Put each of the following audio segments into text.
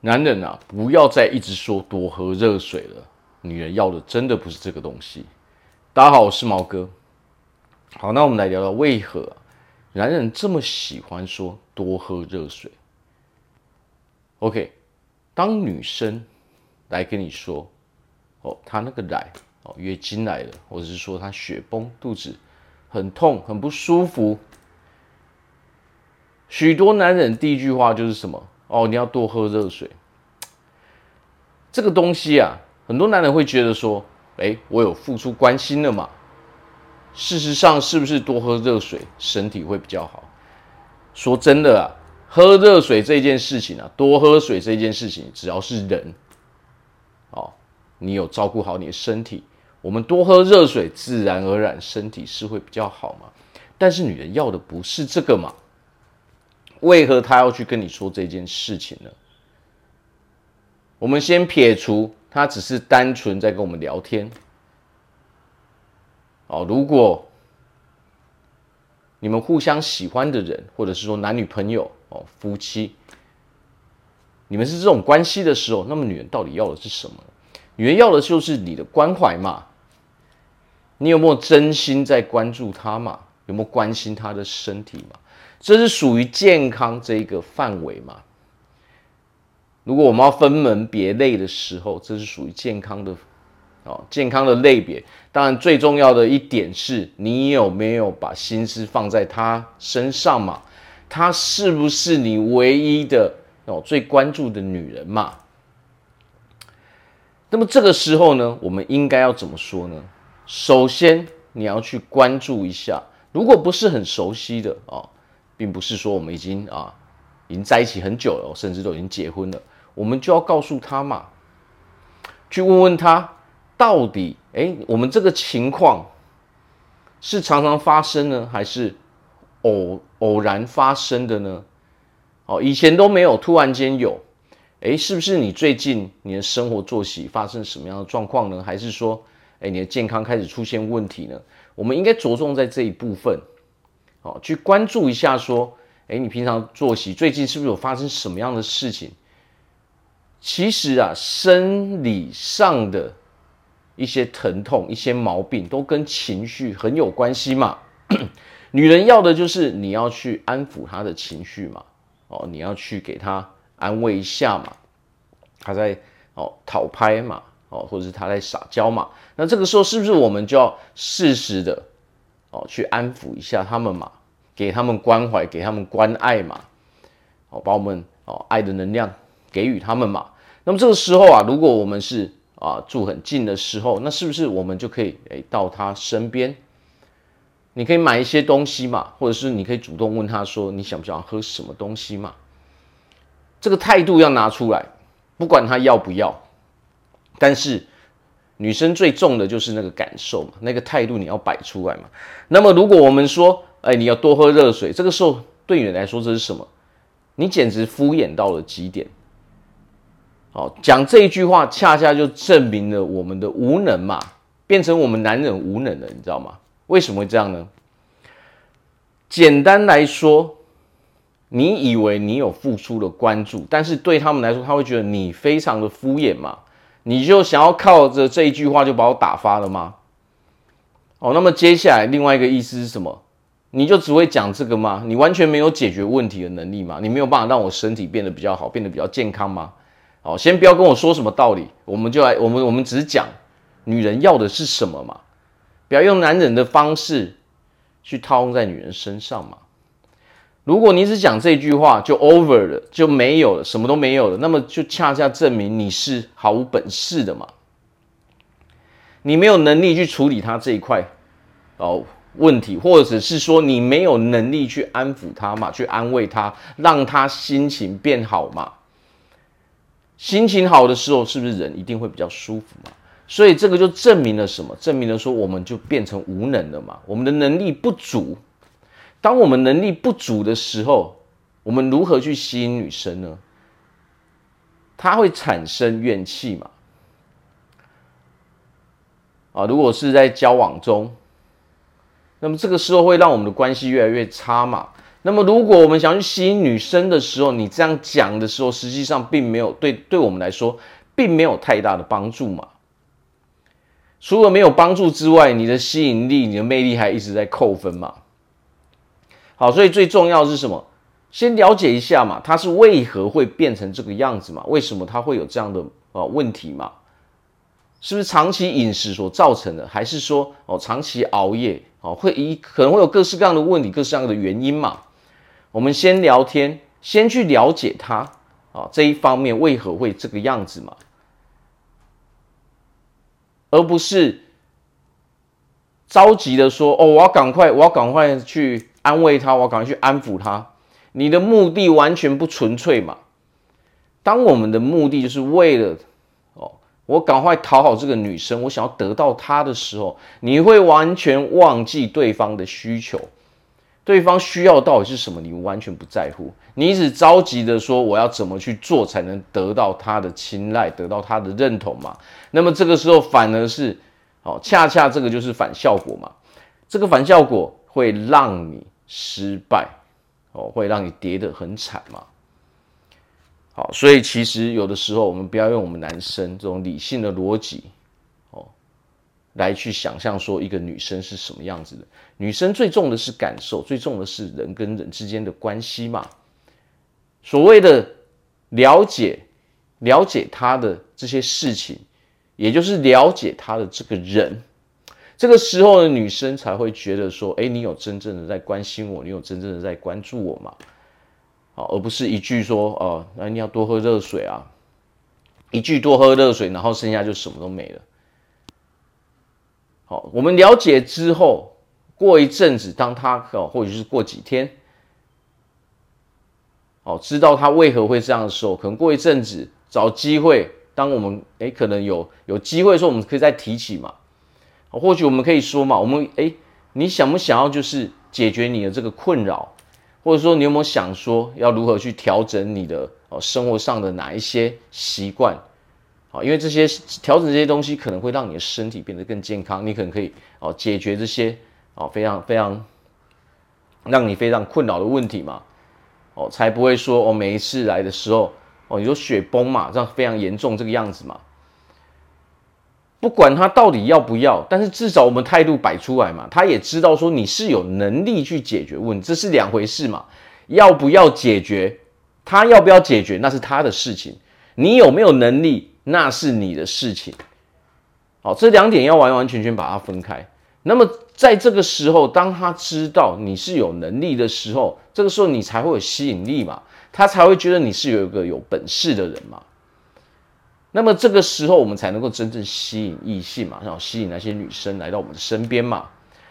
男人啊，不要再一直说多喝热水了。女人要的真的不是这个东西。大家好，我是毛哥。好，那我们来聊聊为何男人这么喜欢说多喝热水。OK，当女生来跟你说，哦，她那个来，哦，月经来了，或者是说她血崩，肚子很痛，很不舒服。许多男人第一句话就是什么？哦，你要多喝热水。这个东西啊，很多男人会觉得说，哎，我有付出关心了嘛？事实上，是不是多喝热水身体会比较好？说真的啊，喝热水这件事情啊，多喝水这件事情，只要是人，哦，你有照顾好你的身体，我们多喝热水，自然而然身体是会比较好嘛。但是女人要的不是这个嘛？为何他要去跟你说这件事情呢？我们先撇除他只是单纯在跟我们聊天。哦，如果你们互相喜欢的人，或者是说男女朋友、哦夫妻，你们是这种关系的时候，那么女人到底要的是什么？女人要的就是你的关怀嘛。你有没有真心在关注她嘛？有没有关心她的身体嘛？这是属于健康这一个范围嘛？如果我们要分门别类的时候，这是属于健康的。哦，健康的类别，当然最重要的一点是你有没有把心思放在他身上嘛？他是不是你唯一的哦最关注的女人嘛？那么这个时候呢，我们应该要怎么说呢？首先你要去关注一下，如果不是很熟悉的、哦，并不是说我们已经啊已经在一起很久了，甚至都已经结婚了，我们就要告诉他嘛，去问问他。到底，哎，我们这个情况是常常发生呢，还是偶偶然发生的呢？哦，以前都没有，突然间有，哎，是不是你最近你的生活作息发生什么样的状况呢？还是说，哎，你的健康开始出现问题呢？我们应该着重在这一部分，哦，去关注一下，说，哎，你平常作息最近是不是有发生什么样的事情？其实啊，生理上的。一些疼痛、一些毛病都跟情绪很有关系嘛。女人要的就是你要去安抚她的情绪嘛，哦，你要去给她安慰一下嘛。她在哦讨拍嘛，哦，或者是她在撒娇嘛。那这个时候是不是我们就要适时的哦去安抚一下他们嘛，给他们关怀，给他们关爱嘛，哦，把我们哦爱的能量给予他们嘛。那么这个时候啊，如果我们是啊，住很近的时候，那是不是我们就可以诶到他身边？你可以买一些东西嘛，或者是你可以主动问他说，你想不想喝什么东西嘛？这个态度要拿出来，不管他要不要。但是女生最重的就是那个感受嘛，那个态度你要摆出来嘛。那么如果我们说，哎，你要多喝热水，这个时候对你来说这是什么？你简直敷衍到了极点。哦，讲这一句话，恰恰就证明了我们的无能嘛，变成我们男人无能了，你知道吗？为什么会这样呢？简单来说，你以为你有付出的关注，但是对他们来说，他会觉得你非常的敷衍嘛，你就想要靠着这一句话就把我打发了吗？哦，那么接下来另外一个意思是什么？你就只会讲这个吗？你完全没有解决问题的能力吗？你没有办法让我身体变得比较好，变得比较健康吗？好，先不要跟我说什么道理，我们就来，我们我们只讲女人要的是什么嘛，不要用男人的方式去套用在女人身上嘛。如果你只讲这句话就 over 了，就没有了，什么都没有了，那么就恰恰证明你是毫无本事的嘛，你没有能力去处理他这一块哦问题，或者是说你没有能力去安抚他嘛，去安慰他，让他心情变好嘛。心情好的时候，是不是人一定会比较舒服嘛？所以这个就证明了什么？证明了说我们就变成无能了嘛？我们的能力不足。当我们能力不足的时候，我们如何去吸引女生呢？她会产生怨气嘛？啊，如果是在交往中，那么这个时候会让我们的关系越来越差嘛？那么，如果我们想去吸引女生的时候，你这样讲的时候，实际上并没有对对我们来说，并没有太大的帮助嘛。除了没有帮助之外，你的吸引力、你的魅力还一直在扣分嘛。好，所以最重要是什么？先了解一下嘛，他是为何会变成这个样子嘛？为什么他会有这样的呃问题嘛？是不是长期饮食所造成的？还是说哦长期熬夜哦会一可能会有各式各样的问题、各式各样的原因嘛？我们先聊天，先去了解他啊这一方面为何会这个样子嘛？而不是着急的说哦，我要赶快，我要赶快去安慰他，我要赶快去安抚他。你的目的完全不纯粹嘛？当我们的目的就是为了，我赶快讨好这个女生，我想要得到她的时候，你会完全忘记对方的需求，对方需要到底是什么，你完全不在乎，你只着急的说我要怎么去做才能得到她的青睐，得到她的认同嘛？那么这个时候反而是哦，恰恰这个就是反效果嘛，这个反效果会让你失败。哦，会让你跌得很惨嘛。好，所以其实有的时候，我们不要用我们男生这种理性的逻辑，哦，来去想象说一个女生是什么样子的。女生最重的是感受，最重的是人跟人之间的关系嘛。所谓的了解，了解她的这些事情，也就是了解她的这个人。这个时候的女生才会觉得说，哎，你有真正的在关心我，你有真正的在关注我嘛？好，而不是一句说，哦，那你要多喝热水啊，一句多喝热水，然后剩下就什么都没了。好，我们了解之后，过一阵子，当他哦，或者是过几天，哦，知道他为何会这样的时候，可能过一阵子找机会，当我们哎，可能有有机会的时候，我们可以再提起嘛。或许我们可以说嘛，我们诶，你想不想要就是解决你的这个困扰，或者说你有没有想说要如何去调整你的哦生活上的哪一些习惯？好，因为这些调整这些东西可能会让你的身体变得更健康，你可能可以哦解决这些哦非常非常让你非常困扰的问题嘛，哦才不会说哦每一次来的时候哦你说雪崩嘛，这样非常严重这个样子嘛。不管他到底要不要，但是至少我们态度摆出来嘛，他也知道说你是有能力去解决问题，这是两回事嘛。要不要解决，他要不要解决，那是他的事情。你有没有能力，那是你的事情。好，这两点要完完全全把它分开。那么在这个时候，当他知道你是有能力的时候，这个时候你才会有吸引力嘛，他才会觉得你是有一个有本事的人嘛。那么这个时候，我们才能够真正吸引异性嘛，然后吸引那些女生来到我们的身边嘛。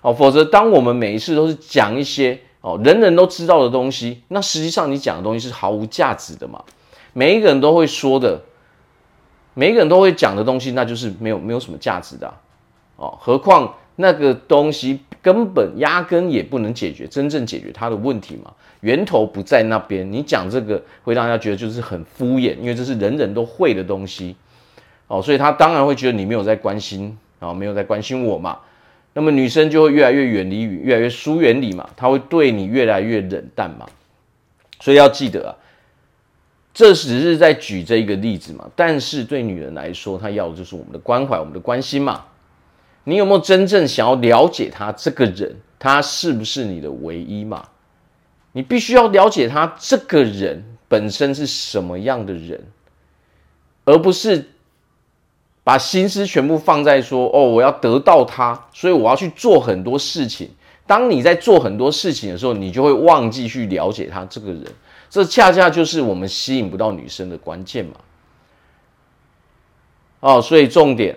哦，否则当我们每一次都是讲一些哦人人都知道的东西，那实际上你讲的东西是毫无价值的嘛。每一个人都会说的，每一个人都会讲的东西，那就是没有没有什么价值的。哦，何况那个东西。根本压根也不能解决，真正解决他的问题嘛，源头不在那边。你讲这个会让人家觉得就是很敷衍，因为这是人人都会的东西，哦，所以他当然会觉得你没有在关心啊，哦，没有在关心我嘛。那么女生就会越来越远离你，越来越疏远你嘛，她会对你越来越冷淡嘛。所以要记得啊，这只是在举这一个例子嘛，但是对女人来说，她要的就是我们的关怀，我们的关心嘛。你有没有真正想要了解他这个人？他是不是你的唯一嘛？你必须要了解他这个人本身是什么样的人，而不是把心思全部放在说：“哦，我要得到他，所以我要去做很多事情。”当你在做很多事情的时候，你就会忘记去了解他这个人。这恰恰就是我们吸引不到女生的关键嘛。哦，所以重点。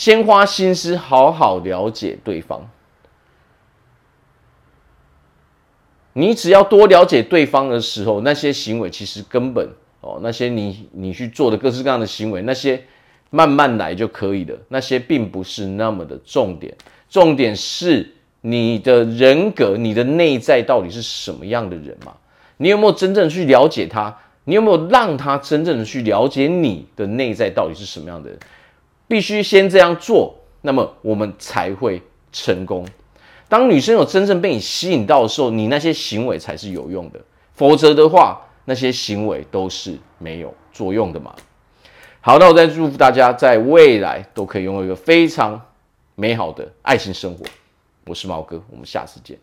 先花心思好好了解对方。你只要多了解对方的时候，那些行为其实根本哦，那些你你去做的各式各样的行为，那些慢慢来就可以了。那些并不是那么的重点，重点是你的人格，你的内在到底是什么样的人嘛？你有没有真正去了解他？你有没有让他真正的去了解你的内在到底是什么样的人？必须先这样做，那么我们才会成功。当女生有真正被你吸引到的时候，你那些行为才是有用的，否则的话，那些行为都是没有作用的嘛。好，那我再祝福大家在未来都可以拥有一个非常美好的爱情生活。我是毛哥，我们下次见。